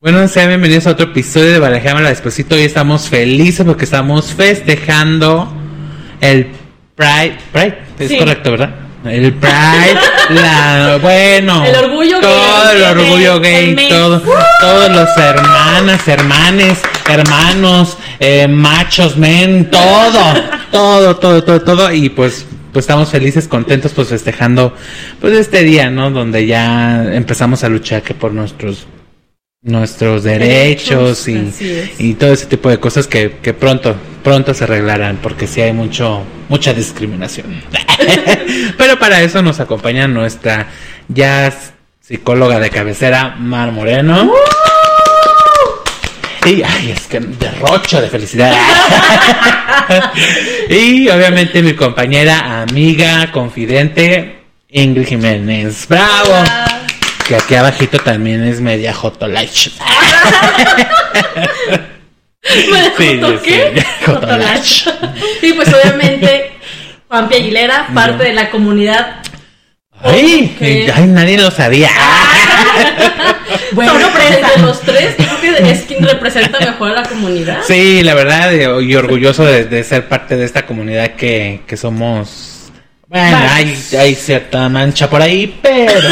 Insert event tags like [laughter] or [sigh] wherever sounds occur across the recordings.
Bueno, sean bienvenidos a otro episodio de Barajémosla la Despuésito. Hoy estamos felices porque estamos festejando el Pride. Pride, es correcto, ¿verdad? El Pride, [laughs] la, bueno, el orgullo gay. todo el orgullo gay, gay todo, todos los hermanas, hermanes, hermanos, eh, machos, men, todo, [laughs] todo, todo, todo, todo. Y pues pues estamos felices, contentos, pues festejando pues este día, ¿no? Donde ya empezamos a luchar que por nuestros nuestros derechos, y, y, todo ese tipo de cosas que, que, pronto pronto se arreglarán porque sí hay mucho mucha discriminación [laughs] pero para eso nos acompaña nuestra ya psicóloga de cabecera Mar Moreno Y, ay, es que derrocho de felicidad. [laughs] y obviamente mi compañera, amiga, confidente, Ingrid Jiménez. ¡Bravo! ¡Bravo! que aquí abajito también es media jotolach. sí, qué? Y pues obviamente Juanpi Aguilera, parte de la comunidad. ¡Ay! Que... ay nadie lo sabía! [laughs] bueno, pero de pues, los tres, creo que es quien representa [laughs] mejor a la comunidad. Sí, la verdad, y orgulloso de, de ser parte de esta comunidad que, que somos bueno, hay, hay, cierta mancha por ahí, pero,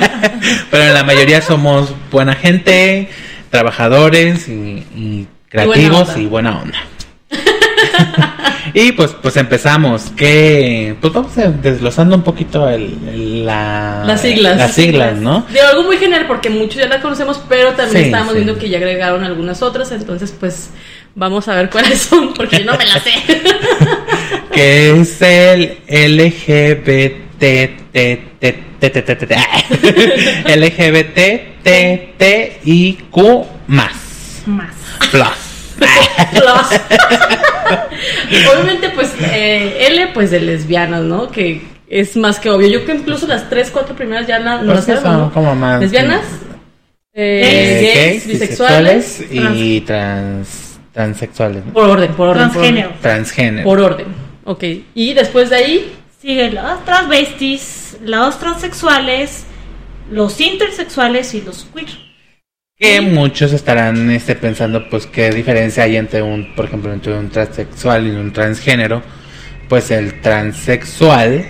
[laughs] pero en la mayoría somos buena gente, trabajadores y, creativos y buena onda. [laughs] Y, pues, pues empezamos. Que pues vamos desglosando un poquito el, el, la, las siglas. Las siglas, ¿no? De algo muy general porque muchos ya las conocemos, pero también sí, estábamos viendo que ya agregaron algunas otras, entonces pues vamos a ver cuáles son porque yo no me las sé que es el LGBTTTTTTTTTIQ [laughs] más. Más. Plus. [laughs] Obviamente, pues, eh, L, pues de lesbianas, ¿no? Que es más que obvio. Yo que incluso las tres, cuatro primeras ya no pues las pues como más. ¿Lesbianas? Eh, eh, gays, bisexuales, y trans, trans ¿no? Por orden, por orden. Transgénero. Por orden. Transgénero. Por orden. Ok. Y después de ahí, Sigue los transvestis, los transexuales, los intersexuales y los queer. Que muchos estarán este, pensando, pues, qué diferencia hay entre un, por ejemplo, entre un transexual y un transgénero. Pues el transexual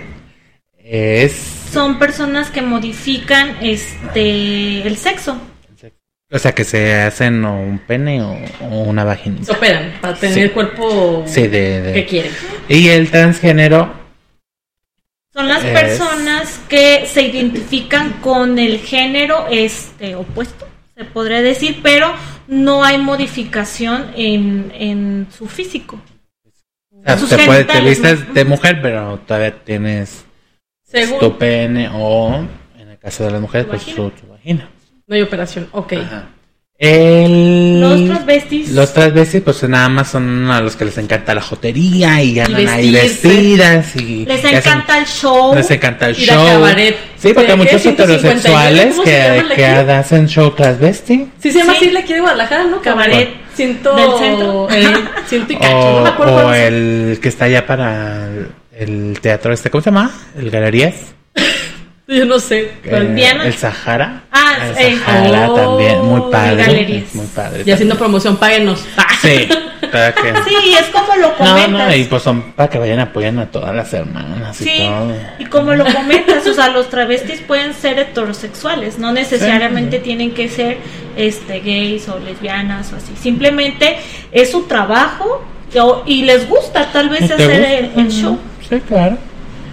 es, Son personas que modifican este el sexo. O sea, que se hacen o un pene o, o una vagina. se operan para tener Sí. el cuerpo Sí, de, de- que quieren. Y el transgénero, Son las Es- personas que se identifican con el género este opuesto, se podría decir, pero no hay modificación en, en su físico. o sea, te, puede, te de mujer, pero todavía tienes Según tu pene o, en el caso de las mujeres, Tu pues vagina. su, su vagina. No hay operación. Ok. Ajá. El... Los transvestis Los transvestis, pues nada más son a los que les encanta la jotería y andan ahí vestidas y les y hacen- encanta el show. les encanta el a show. cabaret. Sí, porque ¿De hay muchos 151, heterosexuales ¿cómo se que, el que hacen show transvesti. Sí, se llama Sí. así la aquí de Guadalajara, ¿no? Cabaret Ciento... del centro. eh, ciento y cacho, O, no me acuerdo o es. el que está allá para el, el teatro este, ¿cómo se llama? El Galerías. [laughs] Yo no sé. Eh, Diana. el Sahara. Ah, el eh, Sahara oh, también, muy padre. Galerías. Muy padre. Y haciendo promoción, páguenos. [laughs] Sí, para que... Sí, es como lo No, comentas. no, y pues son para que vayan apoyando a todas las hermanas y Sí, todo. y como lo comentas, o sea, los travestis pueden ser heterosexuales, no necesariamente tienen que ser este gays o lesbianas o así. Simplemente es su trabajo o- y les gusta tal vez ¿Te hacer gusta? el, el show. Sí, claro.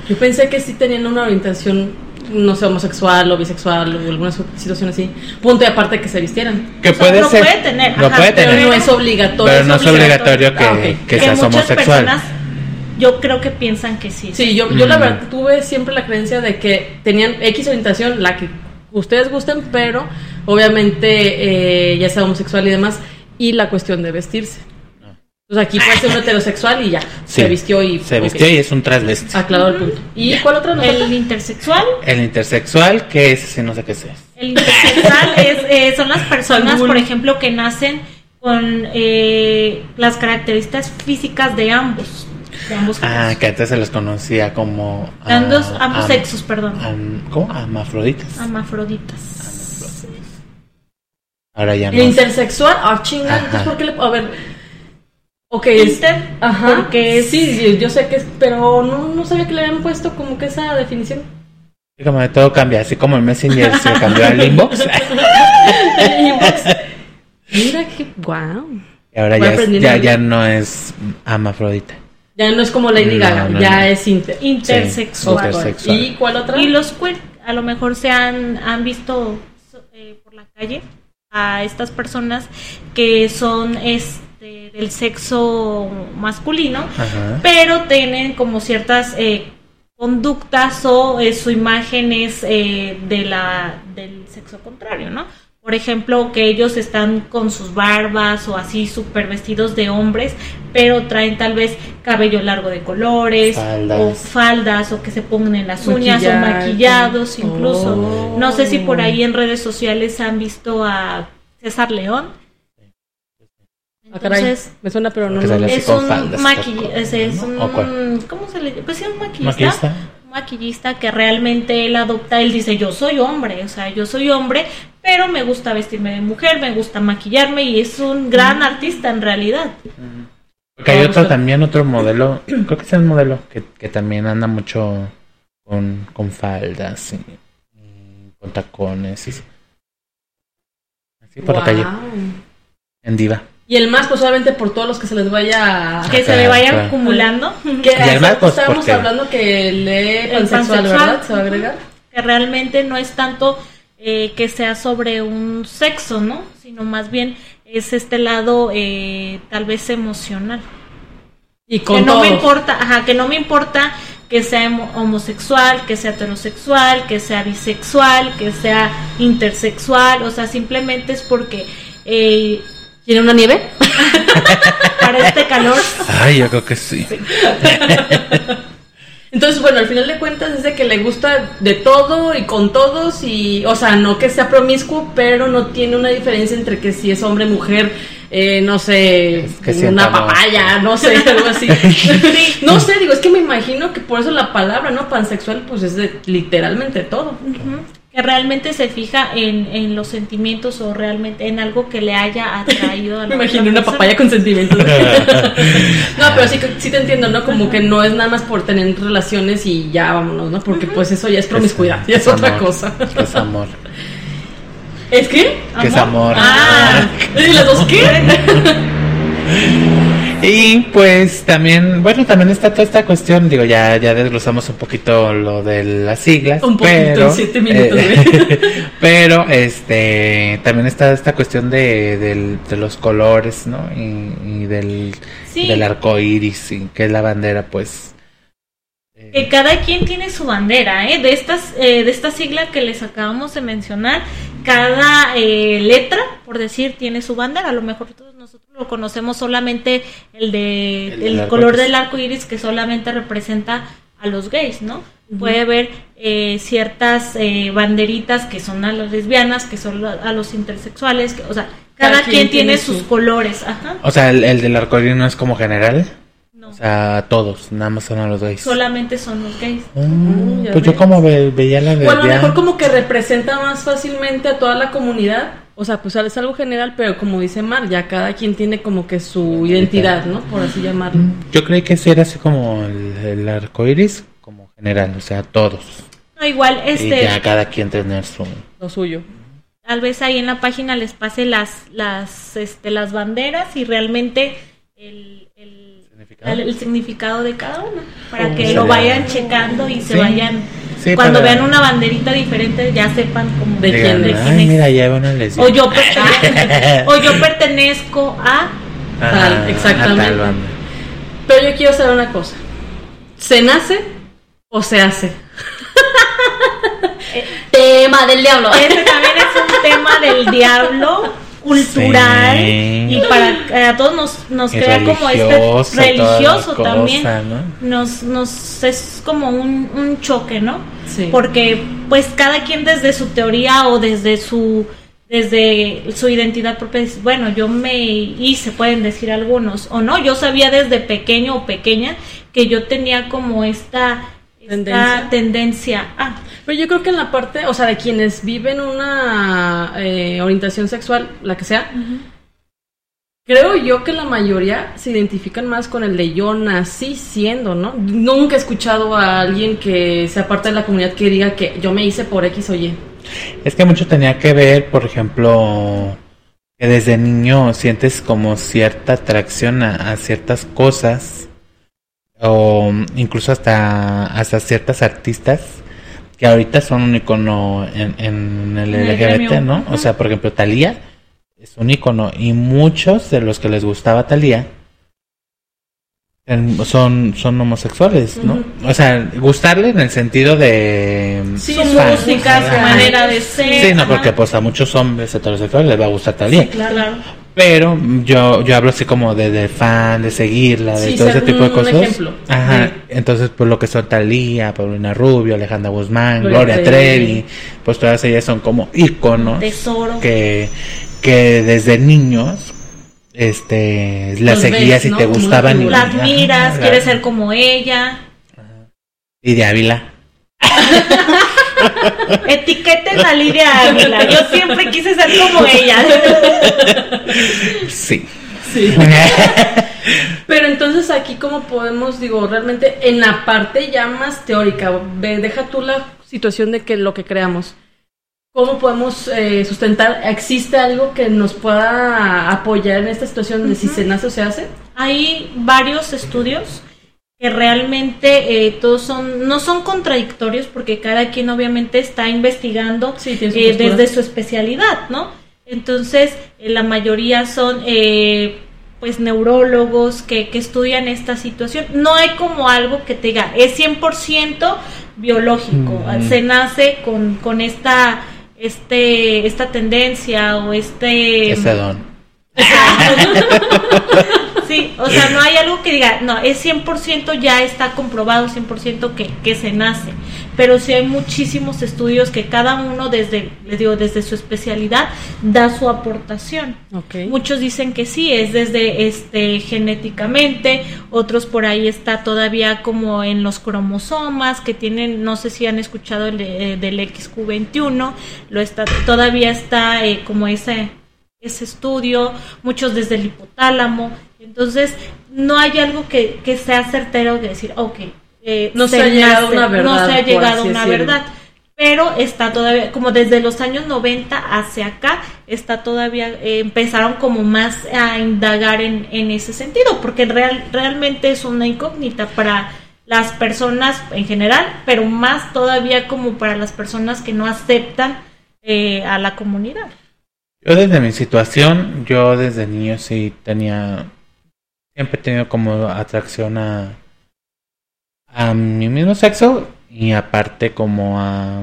Yo pensé que sí tenían una orientación, no sé, homosexual o bisexual o alguna situación así. Punto y aparte que se vistieran. Que O sea, puede lo ser. puede tener, Lo ajá, puede Pero tener. no es obligatorio. Pero no es obligatorio que, Ah, ok. que que seas muchas homosexual. personas yo creo que piensan que sí. Sí, yo, yo la Mm. verdad tuve siempre la creencia de que tenían X orientación, la que ustedes gusten, pero obviamente eh, ya sea homosexual y demás, y la cuestión de vestirse. Entonces aquí puede ser un heterosexual y ya, Sí, se vistió y... Se vistió y es un transvesti. Aclarado el punto. ¿Y cuál otra nos El intersexual, El intersexual, que es ese no sé qué es. el intersexual [laughs] es, eh, son las personas, por ejemplo, que nacen con eh, las características físicas de ambos, de ambos Ah, que antes se les conocía como. Ah, ambos am- sexos, perdón. am- ¿Cómo? Amafroditas. Amafroditas. Ahora ya no. El intersexual, ah, chinga, Ajá. entonces ¿por qué le.? A ver. Ok, es. Inter, Ajá. porque es- Sí, yo, yo sé que es. Pero no, no sabía que le habían puesto como que esa definición. Como de todo cambia, así como el Messenger se cambió al inbox. [laughs] Mira qué. Wow. Y ahora ya, es- ya, ya no es amafrodita. Ya no es como Lady No, Gaga, no, ya no. es inter. intersexual. Sí, intersexual. ¿Y cuál otra? Y los queer a lo mejor se han, han visto eh, por la calle a estas personas que son este del sexo masculino, Ajá. pero tienen como ciertas eh, conductas o eh, su imagen es eh, de la del sexo contrario, ¿no? Por ejemplo, que ellos están con sus barbas o así súper vestidos de hombres, pero traen tal vez cabello largo de colores Faldas. o faldas o que se pongan en las uñas o maquillados incluso. Oh. No sé si por ahí en redes sociales han visto a César León. Ah, caray, Entonces, me suena, pero no. No, es un con- es, es un. ¿cómo se le Pues sí, un maquillista. ¿Maquillista? Un maquillista que realmente él adopta, él dice, yo soy hombre, o sea, yo soy hombre, pero me gusta vestirme de mujer, me gusta maquillarme y es un gran artista en realidad. Porque hay otro también, otro modelo, [clears throat] creo que es el modelo que, que también anda mucho con, con faldas y, y con tacones y así. Por la calle, en diva. Y el más, pues obviamente por todos los que se les vaya. Que se le vayan claro. acumulando. Que Y el más, pues, estábamos hablando que lee pansexual. ¿verdad? Se va a agregar. que realmente no es tanto eh, que sea sobre un sexo, ¿no? Sino más bien es este lado eh, tal vez emocional. Y con que no me importa, ajá, que no me importa que sea homo- homosexual, que sea heterosexual, que sea bisexual, que sea intersexual, o sea, simplemente es porque eh, ¿Tiene una nieve? [laughs] para este calor Ay, yo creo que sí. Entonces, bueno, al final de cuentas es de que le gusta de todo y con todos y, o sea, no que sea promiscuo, pero no tiene una diferencia entre que si es hombre, mujer, eh, no sé, Es que una papaya, no sé, [laughs] algo así. no sé, digo, es que me imagino que por eso la palabra, ¿no? Pansexual, pues es de literalmente todo. Ujú. Que realmente se fija en, en los sentimientos o realmente en algo que le haya atraído a [laughs] la Me imagino una papaya con sentimientos. [laughs] no, pero sí, que- sí te entiendo, ¿no? Como que no es nada más por tener relaciones y ya vámonos, ¿no? Porque pues eso ya es promiscuidad, ya es otra amor, cosa. es amor. ¿Es que? Que es amor. Ah, ¿y las dos qué? [laughs] Y pues también, bueno, también está toda esta cuestión, digo, ya, ya desglosamos un poquito lo de las siglas, Un poquito, pero, siete minutos, eh, [laughs] pero este, también está esta cuestión de, del- de los colores, ¿no? Y, y del, Sí. del arco iris, y que es la bandera, pues. eh, que cada quien tiene su bandera, ¿eh? De estas, eh, de esta sigla que les acabamos de mencionar, cada eh, letra, por decir, tiene su bandera. A lo mejor todos nosotros lo conocemos solamente el de El el, del arco color del arco iris que solamente representa a los gays, ¿no? Puede haber eh, ciertas eh, banderitas que son a las lesbianas, que son a los intersexuales, que, o sea, cada, quien, tiene, sus su- colores, ajá. o sea, el, el del arco iris no es como general, No, o sea, todos, nada más son a los gays. solamente son los gays. Mm, ya pues yo ves. como ve- veía la de Bueno, a lo mejor como que representa más fácilmente a toda la comunidad. O sea, pues es algo general, pero como dice Mar, ya cada quien tiene como que su identidad, ¿no? Por así llamarlo. Yo creí que sí era así como el, el arco iris, como general, o sea, todos. No, igual, Y este, ya cada quien tener su. Lo suyo. tal vez ahí en la página les pase las las este las banderas y realmente el, ¿Significado? el- el significado de cada una para Oh, que sería- lo vayan checando y se Sí. vayan Sí, cuando para- vean una banderita diferente ya sepan cómo De quién de es. quién Ay, es. mira, ya van a lesbiana. o yo pertenezco [laughs] o yo pertenezco a Tal, exactamente. a tal banda. Pero yo quiero saber una cosa. ¿Se nace o se hace? [laughs] Tema del diablo. Ese también es un tema del diablo cultural Sí. y para que a todos nos, nos crea como este religioso, cosa, también ¿no? nos, nos es como un, un choque no Sí. porque pues cada quien desde su teoría o desde su desde su identidad propia dice, bueno yo me hice pueden decir algunos o no yo sabía desde pequeño o pequeña que yo tenía como esta esta tendencia a. Pero yo creo que en la parte, o sea, de quienes viven una eh, orientación sexual, la que sea, creo yo que la mayoría se identifican más con el de yo nací siendo, ¿no? Nunca he escuchado a alguien que sea parte de la comunidad que diga que yo me hice por X o Y. Es que mucho tenía que ver, por ejemplo, que desde niño sientes como cierta atracción a, a ciertas cosas o incluso hasta, hasta ciertas artistas que ahorita son un icono en, en el En el LGBT. ¿no? O sea, por ejemplo, Thalía es un icono y muchos de los que les gustaba Thalía son, son homosexuales, ¿no? O sea, gustarle en el sentido de... Sí, su fan. música, su manera de ser. Sí, no, porque pues a muchos hombres heterosexuales les va a gustar Thalía. Claro. Pero yo, yo hablo así como de, de fan, de seguirla, de Sí, todo ese tipo de cosas. ejemplo. Ajá. Sí. Entonces, pues lo que son Talía, Paulina Rubio, Alejandra Guzmán, Gloria Gloria, Trevi. Trevi, pues todas ellas son como íconos Tesoro. que, que desde niños este las Los seguías ves, y ¿no? te Como una gustaban y figura. La admiras, Ajá, quieres ser como ella. y de Ávila. [laughs] [laughs] Etiqueten a Lidia Ávila. Yo siempre quise ser como ella. Sí. Sí. [laughs] Pero entonces aquí cómo podemos, digo, realmente en la parte ya más teórica, ve- deja tú la situación de que lo que creamos. ¿Cómo podemos eh, sustentar? ¿Existe algo que nos pueda apoyar en esta situación de si se nace o se hace? Hay varios estudios que realmente eh, todos son no son contradictorios porque cada quien obviamente está investigando Sí, tiene su eh, desde su especialidad, ¿no? Entonces, eh, la mayoría son eh, pues neurólogos que, que estudian esta situación. No hay como algo que te diga, es 100% biológico, Mm. se nace con, con esta, este, esta tendencia o este... Ese don. [laughs] [laughs] Sí, o sea, no hay algo que diga, no, es 100% ya está comprobado, 100% que, que se nace. Pero sí hay muchísimos estudios que cada uno desde, les digo, desde su especialidad da su aportación. Ok. Muchos dicen que sí, es desde este genéticamente, otros por ahí está todavía como en los cromosomas que tienen, no sé si han escuchado el de- eh, del XQ21, lo está todavía está eh, como ese ese estudio, muchos desde el hipotálamo. Entonces, no hay algo que, que sea certero de decir, ok, eh, No se ha llegado a una no verdad, se ha llegado a una decirlo. verdad pero está todavía, como desde los años 90 hacia acá, está todavía, eh, empezaron como más a indagar en, en ese sentido, porque real, realmente es una incógnita para las personas en general, pero más todavía como para las personas que no aceptan eh, a la comunidad. Yo desde mi situación, yo desde niño sí tenía, siempre he tenido como atracción a, a mi mismo sexo y aparte como a,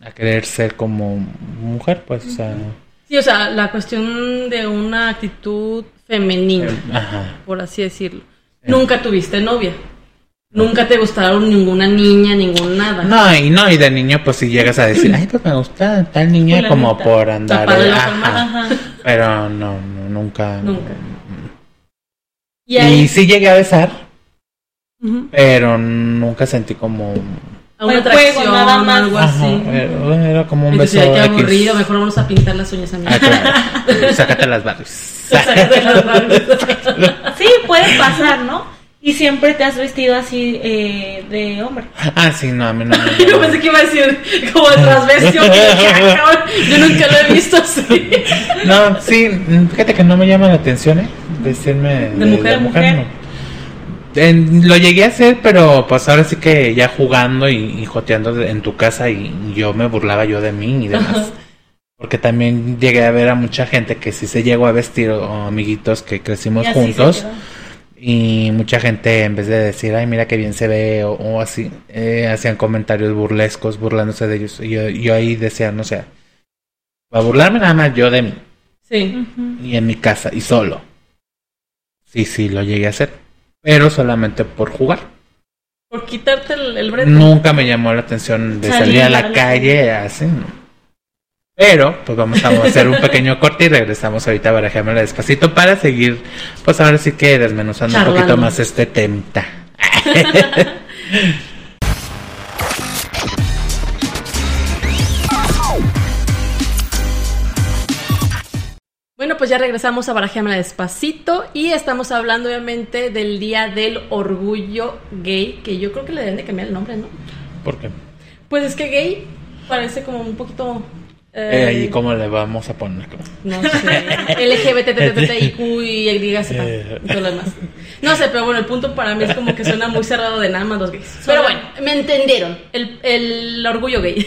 a querer ser como mujer, pues, o sea, Sí, o sea, la cuestión de una actitud femenina, ajá. por así decirlo. Nunca tuviste novia. Nunca te gustaron ninguna niña, ningún nada. No, y no, y de niño pues si llegas a decir, ay, pues me gusta tal niña como por andar, ajá. Ajá. pero no, no, nunca. Nunca. Y, Y ahí, sí llegué a besar, Ujú. pero nunca sentí como... a una juego, atracción, nada más. algo Ajá, así. era, era como un Entonces, beso X. aburrido, mejor vamos a pintar las uñas a mí. Ah, claro. [laughs] Sácate las Barbies. Sácate las Barbies. [laughs] Sí, puede pasar, ¿no? Y siempre te has vestido así eh, de hombre. Ah, sí, no, a mí no me [laughs] Yo pensé que iba a decir como de [laughs] dije, "Ah, Yo nunca lo he visto así. [laughs] No, sí, mm, fíjate que no me llama la atención, ¿eh? Vestirme de, mujer, mujer. no. En- lo llegué a hacer, pero pues ahora sí que ya jugando y, y joteando de- en tu casa y yo me burlaba yo de mí y demás. Porque también llegué a ver a mucha gente que sí se llegó a vestir o, amiguitos que crecimos se juntos. quedó. Y mucha gente, en vez de decir, ay, mira qué bien se ve, o, o así, eh, hacían comentarios burlescos, burlándose de ellos. Y yo, yo ahí decía, no sé, para burlarme nada más yo de mí, Sí. Y en mi casa, y solo. Sí, sí, lo llegué a hacer, pero solamente por jugar. Por quitarte el, el brete. Nunca me llamó la atención de Salir a la la calle, así. no. Pero, pues vamos a [laughs] hacer un pequeño corte y regresamos ahorita a barajeármela despacito para seguir, pues ahora sí que desmenuzando Charlando. un poquito más este temita. [laughs] Bueno, pues ya regresamos a Barajeamela Despacito y estamos hablando obviamente del Día del Orgullo Gay, que yo creo que le deben de cambiar el nombre, ¿no? ¿Por qué? Pues es que gay parece como un poquito eh, eh, ¿Y cómo le vamos a poner? No sé. LGBTTTIQ y YZ y todo lo demás. No sé, pero bueno, el punto para mí es como que suena muy cerrado de nada más los gays. Pero bueno, me entendieron. El, el orgullo gay.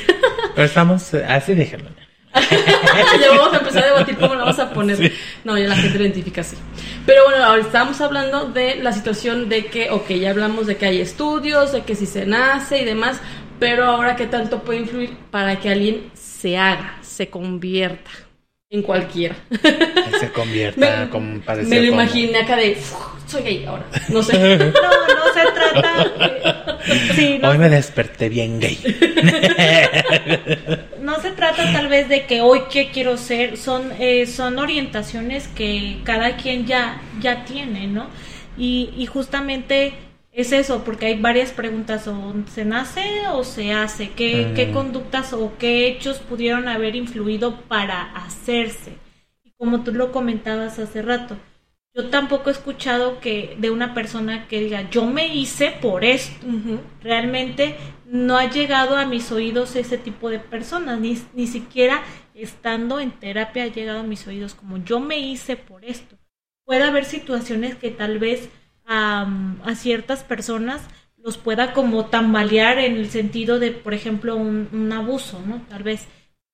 Pero estamos eh, así, déjenlo. [laughs] ya vamos a empezar a debatir cómo lo vamos a poner. Sí. No, ya la gente lo identifica así. Pero bueno, ahora estamos hablando de la situación de que, ok, ya hablamos de que hay estudios, de que si se nace y demás, pero ahora qué tanto puede influir para que alguien se haga, se convierta en cualquiera. Se convierta [laughs] Me- como parecía Me lo como- imaginé acá de, "Uf, soy gay ahora. No sé. [laughs] No, no se trata. [laughs] Sí, no, Hoy me desperté bien gay. no se trata tal vez de que hoy qué quiero ser, son, eh, son orientaciones que cada quien ya, ya tiene, ¿no? Y, y justamente es eso, porque hay varias preguntas, o se nace o se hace, qué, Mm. qué conductas o qué hechos pudieron haber influido para hacerse. Y como tú lo comentabas hace rato, yo tampoco he escuchado que de una persona que diga, yo me hice por esto realmente no ha llegado a mis oídos ese tipo de personas, ni, ni siquiera estando en terapia ha llegado a mis oídos como yo me hice por esto. Puede haber situaciones que tal vez a ciertas personas los pueda como tambalear en el sentido de, por ejemplo, un, un abuso, ¿no? Tal vez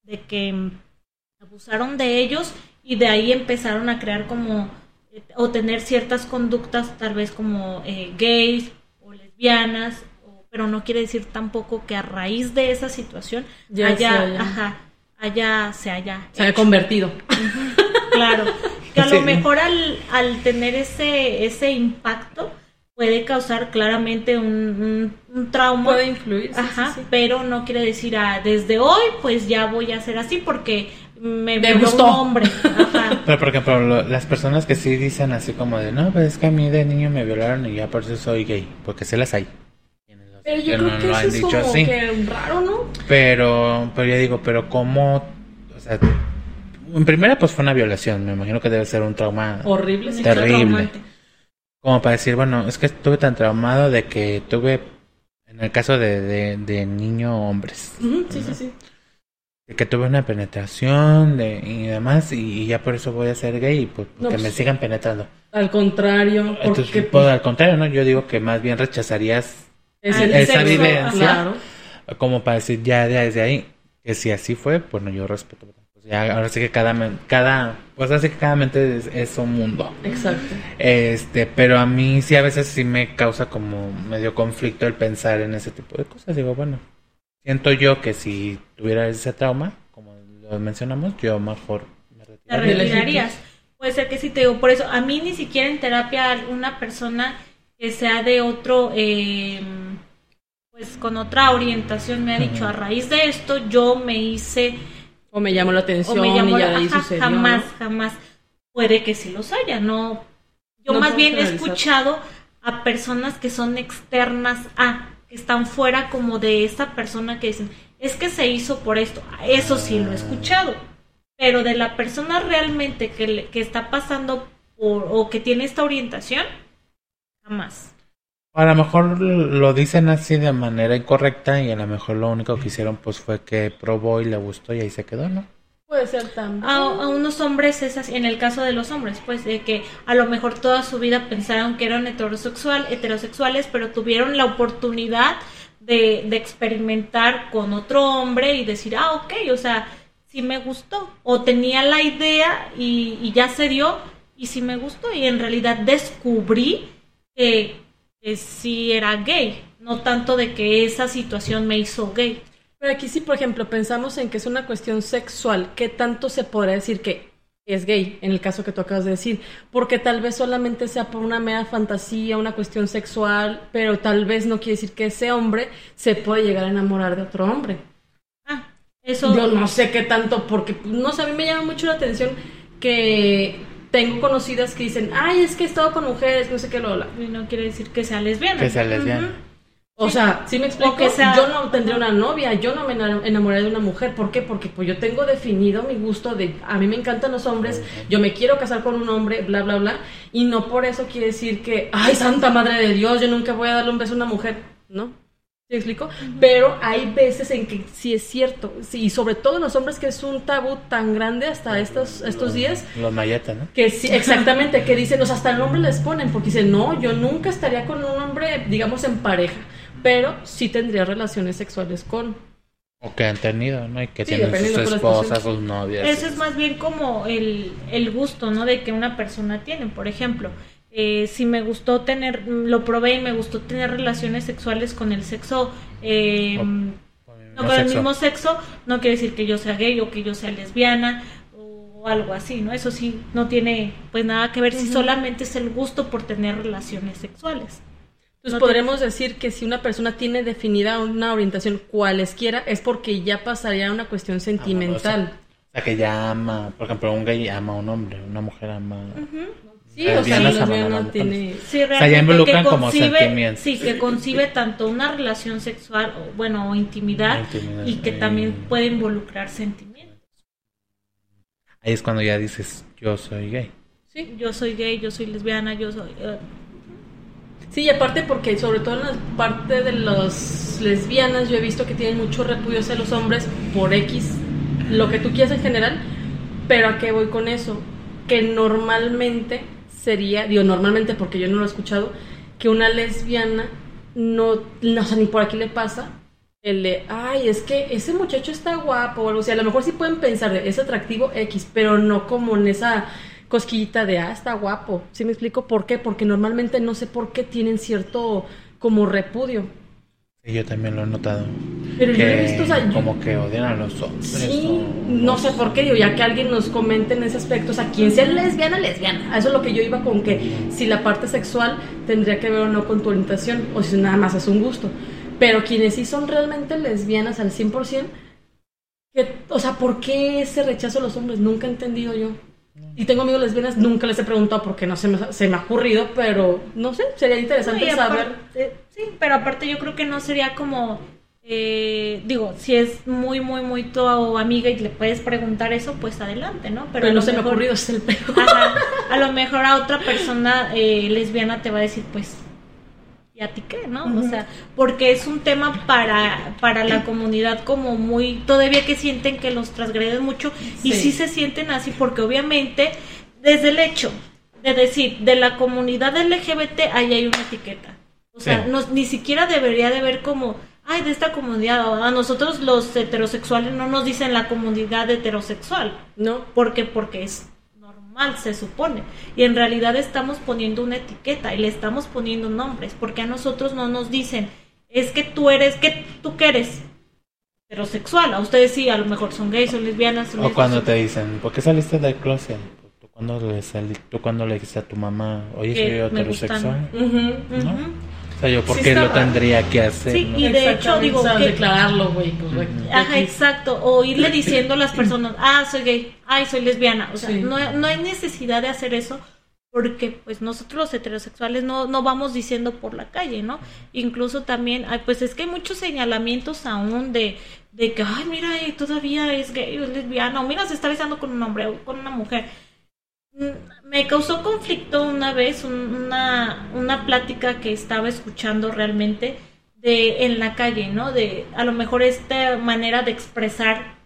de que abusaron de ellos y de ahí empezaron a crear como eh, o tener ciertas conductas tal vez como eh, gays o lesbianas o- pero no quiere decir tampoco que a raíz de esa situación Ya haya, se haya- ajá, haya se haya Se hecho. convertido. claro que a Sí. lo mejor al, al tener ese ese impacto puede causar claramente un, un- un trauma Puede influir. sí, Ajá, sí, sí. pero no quiere decir ah, desde hoy pues ya voy a hacer así porque me, Me violó gustó. un hombre. Ajá. [laughs] Pero por ejemplo, lo- las personas que sí dicen así como de, no, pues es que a mí de niño me violaron y ya por eso soy gay, porque se las hay. Pero yo que creo no que lo eso han es dicho como así. que raro, ¿no? Pero, pero ya digo, pero cómo, o sea, en primera pues fue una violación, me imagino que debe ser un trauma Horrible. Terrible. Como para decir, bueno, es que estuve tan traumado de que tuve, en el caso de, de, de niño hombres, Ujú, sí, sí, sí. de que tuve una penetración de, y demás, y, y ya por eso voy a ser gay, pues No, que pues, me sigan penetrando. Al contrario, Entonces, porque pues, al contrario, ¿no? Yo digo que más bien rechazarías es el esa sexo, vivencia. Claro. como para decir ya desde ahí que si así fue, bueno, yo respeto. Pues ya, ahora sí que cada, cada, pues así que cada mente es, es un mundo. Exacto. Este, pero a mí sí a veces sí me causa como medio conflicto el pensar en ese tipo de cosas. Digo, bueno, siento yo que si tuviera ese trauma, como lo mencionamos, yo mejor me te retiraría. retirarías. Puede ser que sí te digo, por eso, a mí ni siquiera en terapia una persona que sea de otro, eh, pues con otra orientación me ha dicho, a raíz de esto yo me hice, O me llamó la o atención me llamó, y ya la- ahí ajá, sucedió. jamás, ¿no? jamás, puede que sí los haya, no, yo No más bien he escuchado a personas que son externas a, que están fuera como de esa persona que dicen, es que se hizo por esto, eso sí lo he escuchado, pero de la persona realmente que, le- que está pasando por, o que tiene esta orientación, jamás. A lo mejor lo dicen así de manera incorrecta y a lo mejor lo único que hicieron pues fue que probó y le gustó y ahí se quedó, ¿no? Puede ser también. A, a unos hombres es así, en el caso de los hombres, pues de que a lo mejor toda su vida pensaron que eran heterosexual, heterosexuales, pero tuvieron la oportunidad de, de experimentar con otro hombre y decir, ah, ok, o sea, sí me gustó. O tenía la idea y, y ya se dio y sí me gustó. Y en realidad descubrí que, que sí era gay, no tanto de que esa situación me hizo gay. Pero aquí sí, por ejemplo, pensamos en que es una cuestión sexual. ¿Qué tanto se podrá decir que es gay, en el caso que tú acabas de decir? Porque tal vez solamente sea por una mera fantasía, una cuestión sexual, pero tal vez no quiere decir que ese hombre se puede llegar a enamorar de otro hombre. Ah, eso... Yo no sé qué tanto, porque no sé, a mí me llama mucho la atención que tengo conocidas que dicen, ay, es que he estado con mujeres, no sé qué, lo Y no quiere decir que sea lesbiana. Que sea lesbiana. O sea, ¿sí me explico? Que sea- Yo no tendría una novia, yo no me ena- enamoraría de una mujer. ¿Por qué? Porque pues yo tengo definido mi gusto de, a mí me encantan los hombres, yo me quiero casar con un hombre, bla, bla, bla. Y no por eso quiere decir que, ay, santa madre de Dios, yo nunca voy a darle un beso a una mujer. ¿No? ¿Sí me explico? Pero hay veces en que sí es cierto, sí, y sobre todo en los hombres que es un tabú tan grande hasta estos, estos días, Los mayetas, ¿no? que sí, exactamente, que [laughs] dicen, o sea, hasta el nombre les ponen, porque dicen, no, yo nunca estaría con un hombre, digamos, en pareja, pero sí tendría relaciones sexuales con. O que han tenido, ¿no? Y que Sí, tienen sus esposas, sus novias. Eso es más bien como el, el gusto, ¿no? De que una persona tiene. Por ejemplo, eh, si me gustó tener, lo probé y me gustó tener relaciones sexuales con el sexo, eh, O- no Con el con mismo el sexo. mismo sexo, no quiere decir que yo sea gay o que yo sea lesbiana o algo así, ¿no? Eso sí, no tiene pues nada que ver si solamente es el gusto por tener relaciones sexuales. Entonces No podremos decir que si una persona tiene definida una orientación cualesquiera, es porque ya pasaría a una cuestión sentimental. O sea, que ya ama, por ejemplo, un gay ama a un hombre, una mujer ama. Sí, o sea, Lesbianas la aman a lesbiana las tiene... Sí, ya realmente involucran que como concibe, sentimientos. sí, que concibe tanto una relación sexual, o, bueno, o intimidad, Intimidad, y que eh. también puede involucrar sentimientos. Ahí es cuando ya dices, yo soy gay. Sí. Yo soy gay, yo soy lesbiana, yo soy... eh, Sí, y aparte porque sobre todo en la parte de las lesbianas yo he visto que tienen mucho repudio hacia los hombres por X, lo que tú quieras en general, pero ¿a qué voy con eso? Que normalmente sería, digo normalmente porque yo no lo he escuchado, que una lesbiana no, no o sea, ni por aquí le pasa el de, ay, es que ese muchacho está guapo o algo así, a lo mejor sí pueden pensar de, es atractivo X, pero no como en esa cosquillita de, ah, está guapo. ¿Sí me explico por qué? Porque normalmente no sé por qué tienen cierto como repudio. Sí, yo también lo he notado. Pero yo que he visto, o sea, yo- como que odian a los hombres. Sí, o- no sé por qué, digo, ya que alguien nos comente en ese aspecto, o sea, quien sea lesbiana, lesbiana. Eso es lo que yo iba con que si la parte sexual tendría que ver o no con tu orientación, o si nada más es un gusto. Pero quienes sí son realmente lesbianas al 100%, que, o sea, ¿por qué ese rechazo a los hombres? Nunca he entendido yo. Y tengo amigos lesbianas, nunca les he preguntado porque no se me, se me ha ocurrido, pero no sé, sería interesante saber. aparte- sí, pero aparte yo creo que no sería como... eh, digo, si es muy, muy, muy tu amiga y le puedes preguntar eso, pues adelante, ¿no? Pero, no se me ha ocurrido, es el peor. Ajá, a lo mejor a otra persona eh, lesbiana te va a decir, pues, ¿y a ti qué, no? O sea, porque es un tema para, para la comunidad como muy, todavía que sienten que los transgreden mucho y Sí. se sienten así porque obviamente desde el hecho de decir, de la comunidad LGBT ahí hay una etiqueta. O sea, no- ni siquiera debería de ver como, ay, de esta comunidad, a nosotros los heterosexuales no nos dicen la comunidad heterosexual. ¿No? ¿Por qué? Porque es normal, se supone. Y en realidad estamos poniendo una etiqueta y le estamos poniendo nombres. Porque a nosotros no nos dicen, es que tú eres, que tú qué eres heterosexual. A ustedes sí, a lo mejor son gays, son lesbianas. son O cuando te dicen, ¿por qué saliste del closet? ¿Tú cuando le, sali- tú cuando le dijiste a tu mamá, oye, Que soy heterosexual? Sea, yo, ¿por Sí qué lo raro. tendría que hacer? Sí, no? y de hecho, digo o sea, que- declararlo, güey, pues. Ajá, exacto. O irle diciendo a las personas, ah, soy gay, ay, soy lesbiana. O sea, Sí. no, no hay necesidad de hacer eso porque pues nosotros los heterosexuales no, no vamos diciendo por la calle, ¿no? Incluso también, ay, pues es que hay muchos señalamientos aún de, de que, ay, mira, todavía es gay o es lesbiana, o mira, se está besando con un hombre o con una mujer. Mm, Me causó conflicto una vez un- una, una plática que estaba escuchando realmente de en la calle, ¿no? De a lo mejor esta manera de expresar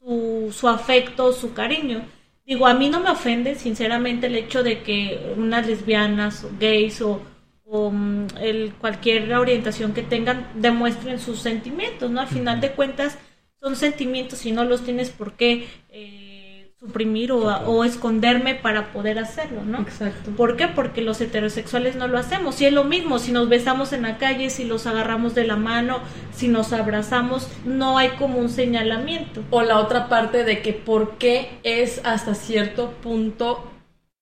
su, su afecto, su cariño. Digo, a mí no me ofende, sinceramente, el hecho de que unas lesbianas, o gays o, o, mm, el, cualquier orientación que tengan demuestren sus sentimientos, ¿no? Al final de cuentas, son sentimientos y no los tienes por qué eh, suprimir o, o esconderme para poder hacerlo, ¿no? Exacto. ¿Por qué? Porque los heterosexuales no lo hacemos. Y es lo mismo, si nos besamos en la calle, si los agarramos de la mano, si nos abrazamos, no hay como un señalamiento. O la otra parte de que por qué es hasta cierto punto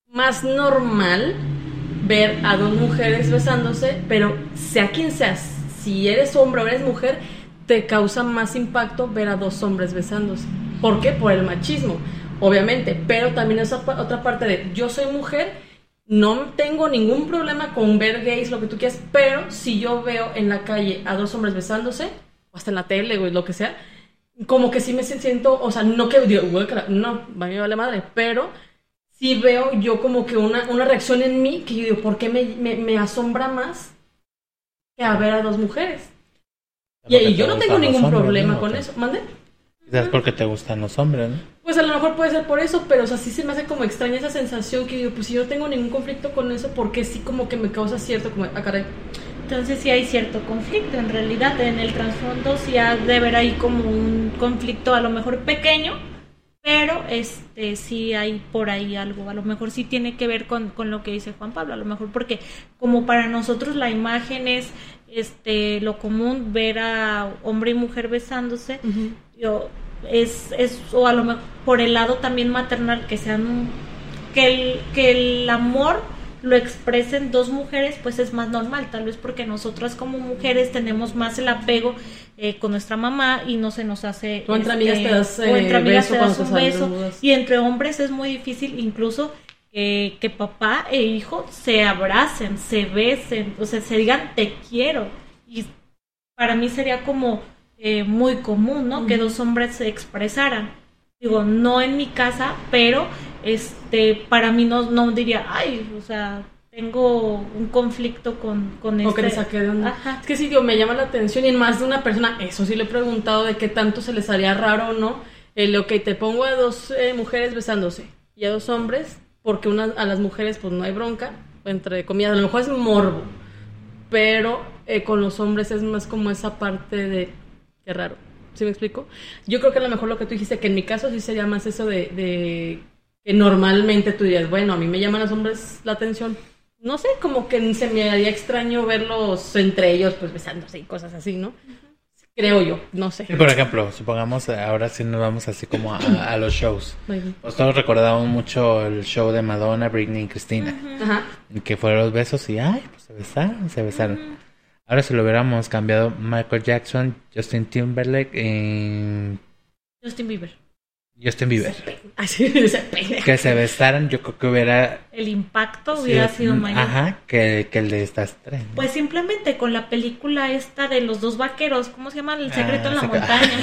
más normal ver a dos mujeres besándose, pero sea quien seas, si eres hombre o eres mujer, te causa más impacto ver a dos hombres besándose. ¿Por qué? Por el machismo, obviamente, pero también esa otra parte de yo soy mujer no tengo ningún problema con ver gays, lo que tú quieras, pero si yo veo en la calle a dos hombres besándose, o hasta en la tele, o lo que sea, como que sí me siento, o sea, no que, digo, no, a mí me vale madre, pero sí veo yo como que una, una reacción en mí que yo digo, ¿por qué me, me, me asombra más que a ver a dos mujeres? Y, y yo no tengo ningún hombres, problema ¿no? con eso. ¿Mande? Quizás porque te gustan los hombres, ¿no? Pues a lo mejor puede ser por eso, pero o sea, sí se me hace como extraña esa sensación que digo, pues si yo no tengo ningún conflicto con eso, porque sí como que me causa cierto, como, ah, caray. Entonces sí hay cierto conflicto, en realidad en el trasfondo sí ha de haber ahí como un conflicto a lo mejor pequeño, pero este sí hay por ahí algo, a lo mejor sí tiene que ver con, con lo que dice Juan Pablo, a lo mejor porque como para nosotros la imagen es este lo común ver a hombre y mujer besándose, uh -huh. yo es, es o a lo mejor por el lado también maternal que sean que el, que el amor lo expresen dos mujeres pues es más normal tal vez porque nosotras como mujeres tenemos más el apego eh, con nuestra mamá y no se nos hace o entre amigas te das, o entre amigas beso te das un beso. y entre hombres es muy difícil incluso que, que papá e hijo se abracen se besen o sea se digan te quiero. Y para mí sería como eh, muy común, ¿no? Uh -huh. Que dos hombres se expresaran. Digo, no en mi casa, pero este, para mí no, no diría, ay, o sea, tengo un conflicto con, con o este. que saqué de onda. Ajá. Es que sí, digo, me llama la atención y en más de una persona, eso sí le he preguntado de qué tanto se les haría raro o no. El, ok, te pongo a dos eh, mujeres besándose y a dos hombres, porque una, a las mujeres pues no hay bronca, entre comillas, a lo mejor es morbo, pero eh, con los hombres es más como esa parte de Qué raro. ¿Sí me explico? Yo creo que a lo mejor lo que tú dijiste, que en mi caso sí sería más eso de, de que normalmente tú dirías, bueno, a mí me llaman los hombres la atención. No sé, como que se me haría extraño verlos entre ellos, pues besándose y cosas así, ¿no? Uh -huh. Creo yo, no sé. Sí, por ejemplo, supongamos, ahora sí nos vamos así como a, a los shows. Pues todos recordamos mucho el show de Madonna, Britney y Cristina. Uh -huh. Que fueron los besos y, ay, pues se besaron, se besaron. Ahora si lo hubiéramos cambiado Michael Jackson, Justin Timberlake y... Justin Bieber. Justin Bieber. Así [laughs] que se besaran, yo creo que hubiera... El impacto hubiera sí, sido mayor. Ajá, que, que el de estas tres. ¿no? Pues simplemente con la película esta de los dos vaqueros, ¿cómo se llama? El secreto ah, en la montaña.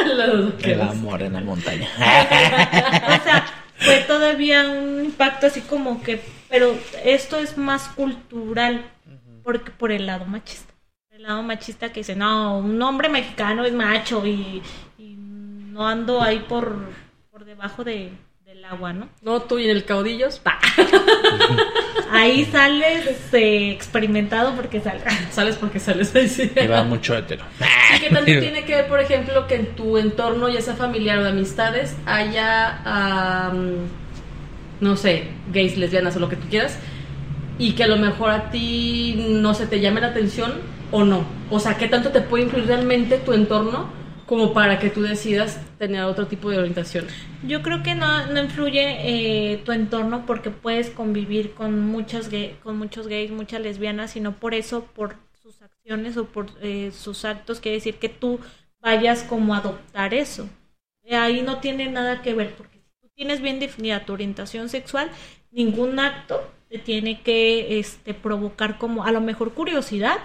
[laughs] [laughs] el amor en la montaña. o sea, fue todavía un impacto así como que... Pero esto es más cultural por, por el lado machista. El lado machista que dice, no, un hombre mexicano es macho y, y no ando ahí por, por debajo de, del agua, ¿no? No, tú y en el caudillos, pa. [laughs] ahí sales eh, experimentado porque sales. [laughs] sales porque sales ahí sí. Y va mucho hetero. [laughs] ¿Y qué tanto tiene que ver, por ejemplo, que en tu entorno, ya sea familiar o de amistades, haya, um, no sé, gays, lesbianas o lo que tú quieras, y que a lo mejor a ti no se te llame la atención o no. O sea, ¿qué tanto te puede influir realmente tu entorno como para que tú decidas tener otro tipo de orientación? Yo creo que no, no influye eh, tu entorno porque puedes convivir con, muchas gay, con muchos gays, muchas lesbianas, sino por eso, por sus acciones o por eh, sus actos, quiere decir que tú vayas como a adoptar eso. Eh, ahí no tiene nada que ver, porque si tú tienes bien definida tu orientación sexual, ningún acto te tiene que este, provocar como a lo mejor curiosidad.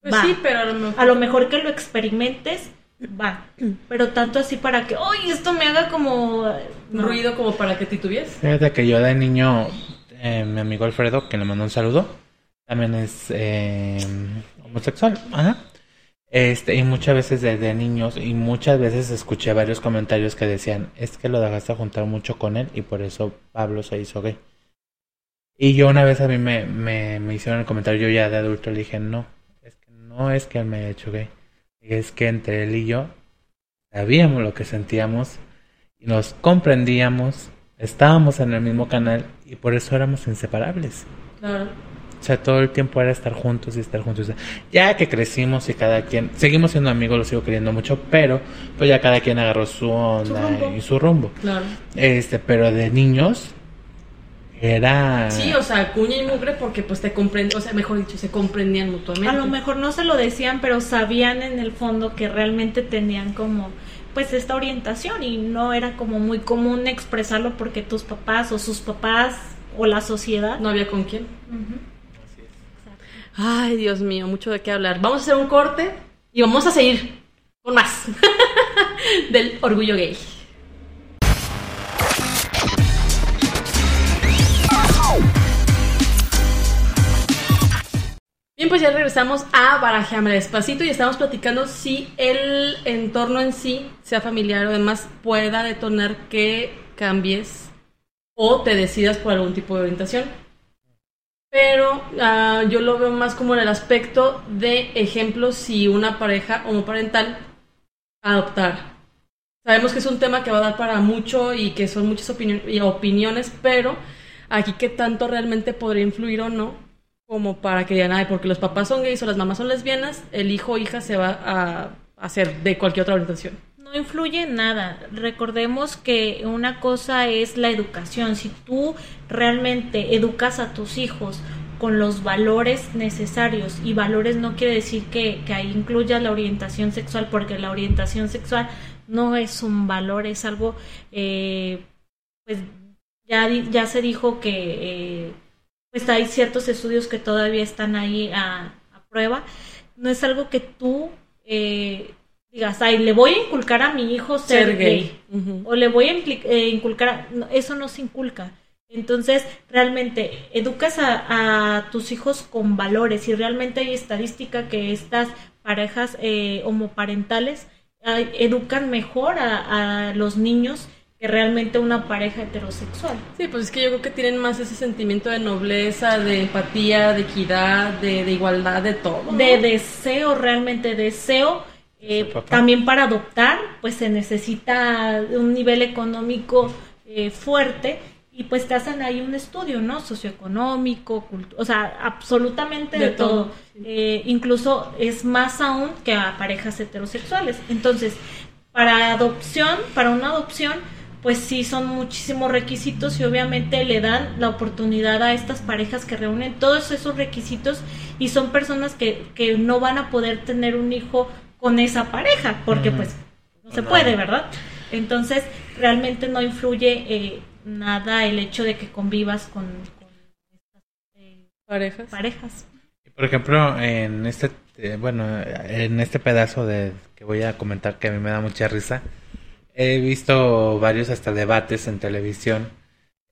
Pues va. sí, pero a lo, mejor... a lo mejor que lo experimentes, va. Pero tanto así para que, ¡ay, esto me haga como... No. Ruido como para que titubees. Fíjate que yo de niño, eh, mi amigo Alfredo, que le mandó un saludo, también es eh, homosexual. Ajá. Este, y muchas veces desde niños, y muchas veces escuché varios comentarios que decían, es que lo dejaste juntar mucho con él y por eso Pablo se hizo gay. Y yo una vez a mí me, me, me, hicieron el comentario, yo ya de adulto le dije, no, es que no es que él me haya hecho gay, es que entre él y yo sabíamos lo que sentíamos y nos comprendíamos, estábamos en el mismo canal y por eso éramos inseparables. Claro. O sea, todo el tiempo era estar juntos y estar juntos. Ya que crecimos y cada quien, seguimos siendo amigos, lo sigo queriendo mucho, pero pues ya cada quien agarró su onda su y su rumbo. Claro. Este, pero de niños, era sí o sea cuña y mugre porque pues te comprenden o sea mejor dicho se comprendían mutuamente a lo mejor no se lo decían pero sabían en el fondo que realmente tenían como pues esta orientación y no era como muy común expresarlo porque tus papás o sus papás o la sociedad. No había con quién. Ay, Dios mío, mucho de qué hablar. Vamos a hacer un corte y vamos a seguir con más [laughs] del orgullo gay. Bien, pues ya regresamos a Barajeame Despacito y estamos platicando si el entorno en sí, sea familiar o demás, pueda detonar que cambies o te decidas por algún tipo de orientación. Pero ah, yo lo veo más como en el aspecto de ejemplo si una pareja homoparental adoptar. Sabemos que es un tema que va a dar para mucho y que son muchas opinio- y opiniones, pero aquí qué tanto realmente podría influir o no, como para que digan, ay, porque los papás son gays o las mamás son lesbianas, el hijo o hija se va a hacer de cualquier otra orientación. No influye nada. Recordemos que una cosa es la educación. Si tú realmente educas a tus hijos con los valores necesarios, y valores no quiere decir que, que ahí incluya la orientación sexual, porque la orientación sexual no es un valor, es algo, eh, pues ya, ya se dijo que eh, pues hay ciertos estudios que todavía están ahí a, a prueba. No es algo que tú eh, digas, ay, le voy a inculcar a mi hijo ser, Ser gay. O le voy a eh, inculcar, a- no, eso no se inculca. Entonces, realmente, educas a, a tus hijos con valores y realmente hay estadística que estas parejas eh, homoparentales educan mejor a, a los niños que realmente una pareja heterosexual. Sí, pues es que yo creo que tienen más ese sentimiento de nobleza, de empatía, de equidad, de, de igualdad, de todo. ¿no? de deseo, realmente deseo. eh, también para adoptar, pues se necesita un nivel económico eh, fuerte y pues te hacen ahí un estudio, ¿no? Socioeconómico, o sea, absolutamente de, De todo. Eh, incluso es más aún que a parejas heterosexuales. Entonces, para adopción, para una adopción, pues sí son muchísimos requisitos y obviamente le dan la oportunidad a estas parejas que reúnen todos esos requisitos y son personas que, que no van a poder tener un hijo con esa pareja, porque pues no se puede, ¿verdad? Entonces, realmente no influye eh, nada el hecho de que convivas con, con estas eh, Parejas. parejas. Por ejemplo, en este, eh, bueno, en este pedazo de que voy a comentar que a mí me da mucha risa, he visto varios hasta debates en televisión,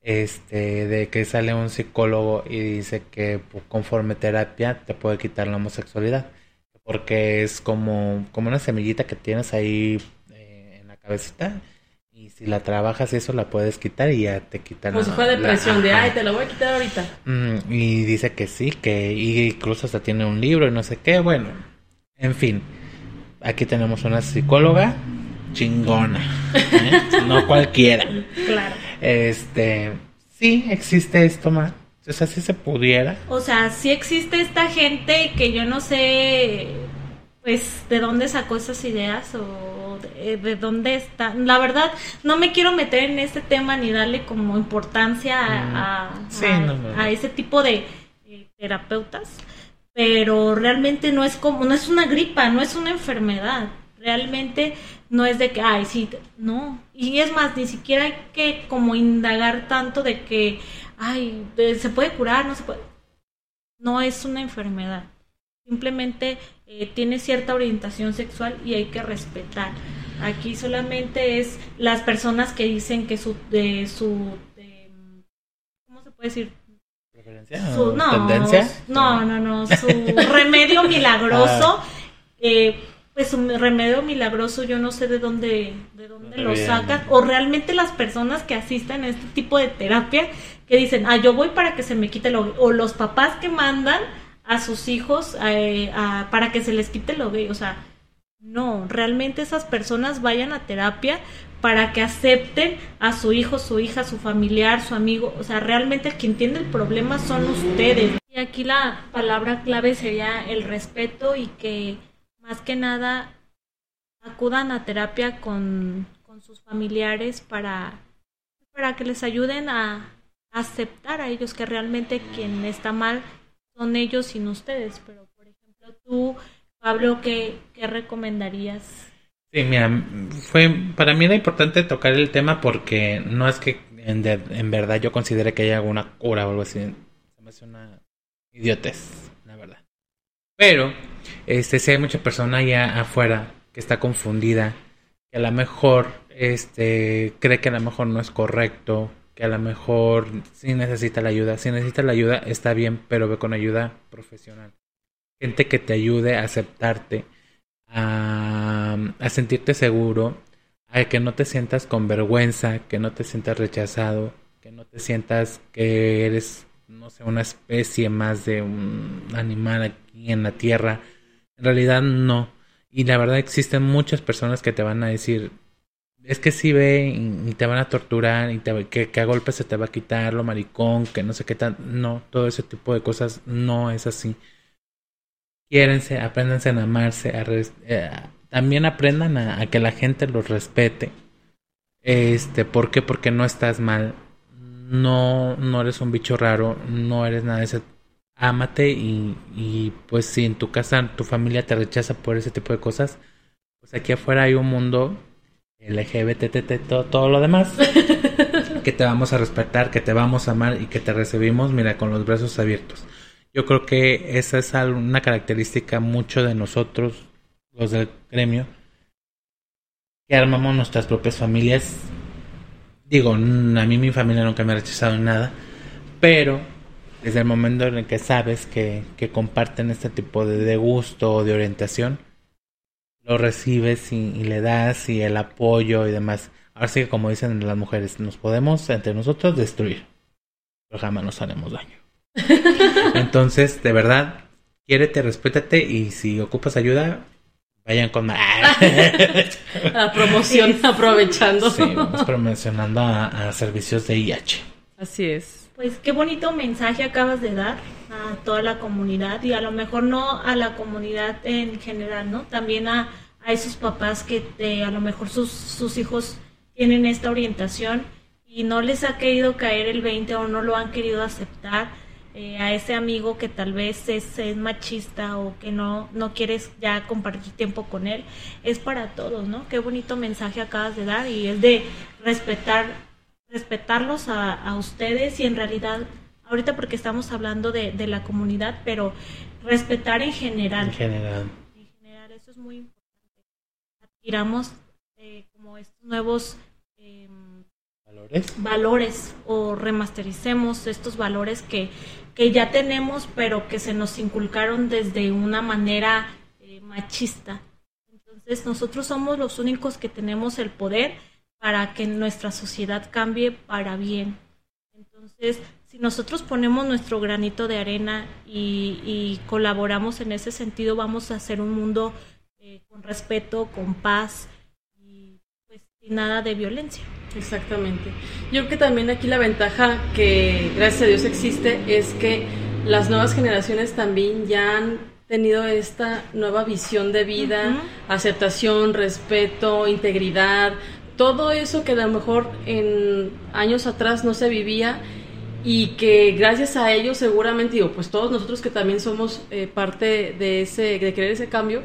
este, de que sale un psicólogo y dice que conforme terapia te puede quitar la homosexualidad, porque es como, como una semillita que tienes ahí eh, en la cabecita. Y si la trabajas eso la puedes quitar y ya te quitan Como la- si fuera la- depresión, de ajá. ay, te lo voy a quitar ahorita. Mm, y dice que sí, que y incluso hasta tiene un libro y no sé qué. Bueno, en fin, aquí tenemos una psicóloga chingona, [laughs] ¿eh? no cualquiera. Claro. Este, sí existe esto, ma. O sea, si se pudiera. O sea, sí existe esta gente que yo no sé, pues, de dónde sacó esas ideas o de, de dónde está. La verdad, no me quiero meter en este tema ni darle como importancia a, a- Sí, a- no, no, no. a ese tipo de eh, terapeutas, pero realmente no es como, no es una gripa, no es una enfermedad. Realmente no es de que, ay, sí, no. Y es más, ni siquiera hay que como indagar tanto de que, ay, se puede curar, no se puede. No es una enfermedad. Simplemente eh, tiene cierta orientación sexual y hay que respetar. Aquí solamente es las personas que dicen que su, de su, de- ¿cómo se puede decir? ¿Preferencia? Su- no, ¿Tendencia? no, no, no, su [laughs] remedio milagroso, Ah. eh, pues su remedio milagroso yo no sé de dónde, de dónde ¿Dónde lo sacan, o realmente las personas que asisten a este tipo de terapia que dicen, ah, yo voy para que se me quite lo o los papás que mandan a sus hijos eh, a- para que se les quite lo gay, o sea, no, realmente esas personas vayan a terapia para que acepten a su hijo, su hija, su familiar, su amigo. O sea, realmente quien tiene el problema son ustedes. Y aquí la palabra clave sería el respeto y que más que nada acudan a terapia con, con sus familiares para, para que les ayuden a aceptar a ellos que realmente quien está mal son ellos sin ustedes. Pero, por ejemplo, tú, Pablo, ¿qué, qué recomendarías? Sí, mira, fue para mí era importante tocar el tema porque no es que en, de- en verdad yo considere que hay alguna cura o algo así. Se me hace una idiotez. Pero, este, si hay mucha persona allá afuera que está confundida, que a lo mejor, este, cree que a lo mejor no es correcto, que a lo mejor sí necesita la ayuda. Si necesita la ayuda, está bien, pero ve con ayuda profesional. Gente que te ayude a aceptarte, a, a sentirte seguro, a que no te sientas con vergüenza, que no te sientas rechazado, que no te sientas que eres, no sé, una especie más de un animal aquí en la tierra. En realidad no. Y la verdad existen muchas personas que te van a decir, es que sí ve y, te van a torturar y te, que, que a golpes se te va a quitar lo maricón, que no sé qué tal. No, todo ese tipo de cosas no es así. Quiérense, apréndanse a amarse, a eh, también aprendan a, a que la gente los respete. Este, ¿por qué? Porque no estás mal. No, no eres un bicho raro, no eres nada de eso. Ámate y, y pues si en tu casa tu familia te rechaza por ese tipo de cosas, pues aquí afuera hay un mundo LGBT, todo, todo lo demás [laughs] que te vamos a respetar, que te vamos a amar y que te recibimos, mira, con los brazos abiertos. Yo creo que esa es una característica mucho de nosotros, los del gremio, que armamos nuestras propias familias. Digo, a mí mi familia nunca me ha rechazado en nada, pero desde el momento en el que sabes que, que comparten este tipo de, de gusto o de orientación, lo recibes y, y le das y el apoyo y demás. Ahora sí que como dicen las mujeres, nos podemos entre nosotros destruir, pero jamás nos haremos daño. [laughs] Entonces, de verdad, quiérete, respétate y si ocupas ayuda, vayan con... La [laughs] promoción, aprovechando. sí, vamos promocionando a, a servicios de IH. Así es. Pues qué bonito mensaje acabas de dar a toda la comunidad y a lo mejor no a la comunidad en general, ¿no? También a, a esos papás que te- a lo mejor sus, sus hijos tienen esta orientación y no les ha querido caer el 20 o no lo han querido aceptar. Eh, a ese amigo que tal vez es, es machista o que no, no quieres ya compartir tiempo con él, es para todos, ¿no? Qué bonito mensaje acabas de dar y es de respetar respetarlos a, a ustedes y en realidad, ahorita porque estamos hablando de, de la comunidad, pero respetar en general. En general. En general, eso es muy importante. Adquiramos eh, como estos nuevos em, ¿Valores? valores o remastericemos estos valores que, que ya tenemos, pero que se nos inculcaron desde una manera eh, machista. Entonces, nosotros somos los únicos que tenemos el poder para que nuestra sociedad cambie para bien. Entonces, si nosotros ponemos nuestro granito de arena y, y colaboramos en ese sentido, vamos a hacer un mundo eh, con respeto, con paz nada de violencia. Exactamente. Yo creo que también aquí la ventaja que gracias a Dios existe es que las nuevas generaciones también ya han tenido esta nueva visión de vida, aceptación, respeto, integridad, todo eso que a lo mejor en años atrás no se vivía y que gracias a ellos seguramente, digo, pues todos nosotros que también somos eh, parte de ese, de querer ese cambio,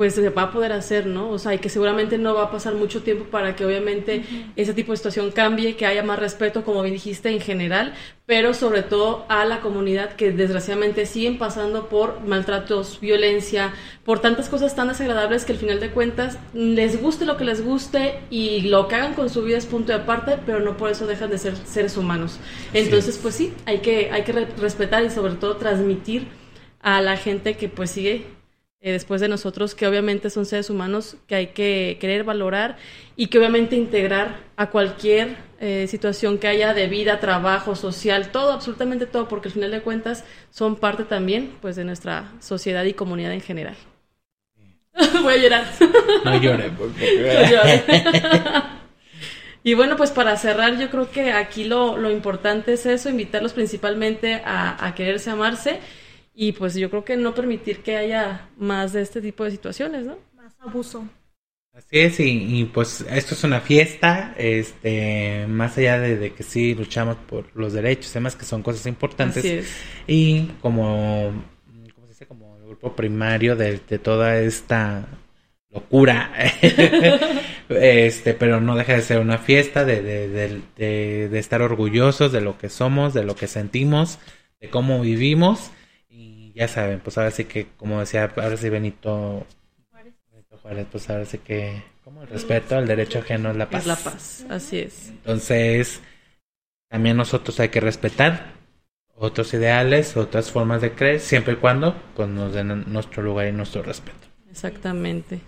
pues se va a poder hacer, ¿no? O sea, y que seguramente no va a pasar mucho tiempo para que obviamente ese tipo de situación cambie, que haya más respeto, como bien dijiste, en general, pero sobre todo a la comunidad que desgraciadamente siguen pasando por maltratos, violencia, por tantas cosas tan desagradables que al final de cuentas les guste lo que les guste y lo que hagan con su vida es punto de aparte, pero no por eso dejan de ser seres humanos. Entonces, pues sí, hay que, hay que re- respetar y sobre todo transmitir a la gente que pues sigue eh, después de nosotros, que obviamente son seres humanos que hay que querer valorar y que obviamente integrar a cualquier eh, situación que haya de vida, trabajo, social, todo, absolutamente todo, porque al final de cuentas son parte también pues de nuestra sociedad y comunidad en general. [laughs] Voy a llorar. [laughs] No llore, por [laughs] No llore. Y bueno, pues para cerrar, yo creo que aquí lo, lo importante es eso, invitarlos principalmente a, a quererse amarse y pues yo creo que no permitir que haya más de este tipo de situaciones, ¿no? Más abuso. Así es, y, y, pues esto es una fiesta, este, más allá de, de que sí luchamos por los derechos, además que son cosas importantes. Así es. Y como, ¿cómo se dice? Como el grupo primario de, de toda esta locura. [laughs] este, pero no deja de ser una fiesta de, de, de, de, de estar orgullosos de lo que somos, de lo que sentimos, de cómo vivimos. Ya saben, pues ahora sí que, como decía, ahora sí Benito Benito Juárez, pues ahora sí que, como el respeto al derecho ajeno es la paz. Es la paz, así es. Entonces, también nosotros hay que respetar otros ideales, otras formas de creer, siempre y cuando pues, nos den nuestro lugar y nuestro respeto. Exactamente.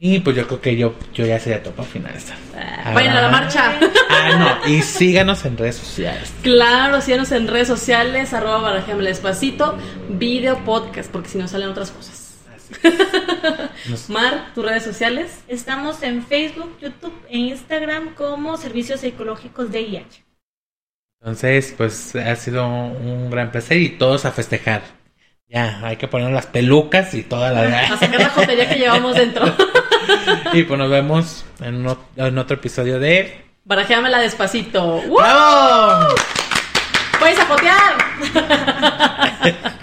Y pues yo creo que yo, yo ya sería top al finalizar. Ah, Vayan a la marcha. Ah, no. Y síganos en redes sociales. Claro, síganos en redes sociales, arroba barajame despacito, video, podcast, porque si no salen otras cosas. Nos- [laughs] Mar, tus redes sociales. Estamos en Facebook, YouTube e Instagram como Servicios Psicológicos de IH. Entonces, pues ha sido un gran placer y todos a festejar. Ya, hay que poner las pelucas y toda A la... [laughs] sacar la jotería que llevamos dentro. [laughs] y pues nos vemos en, otro episodio de... Barajéamela despacito. ¡Woo! ¡Bravo! ¡Puedes a jotear! [laughs]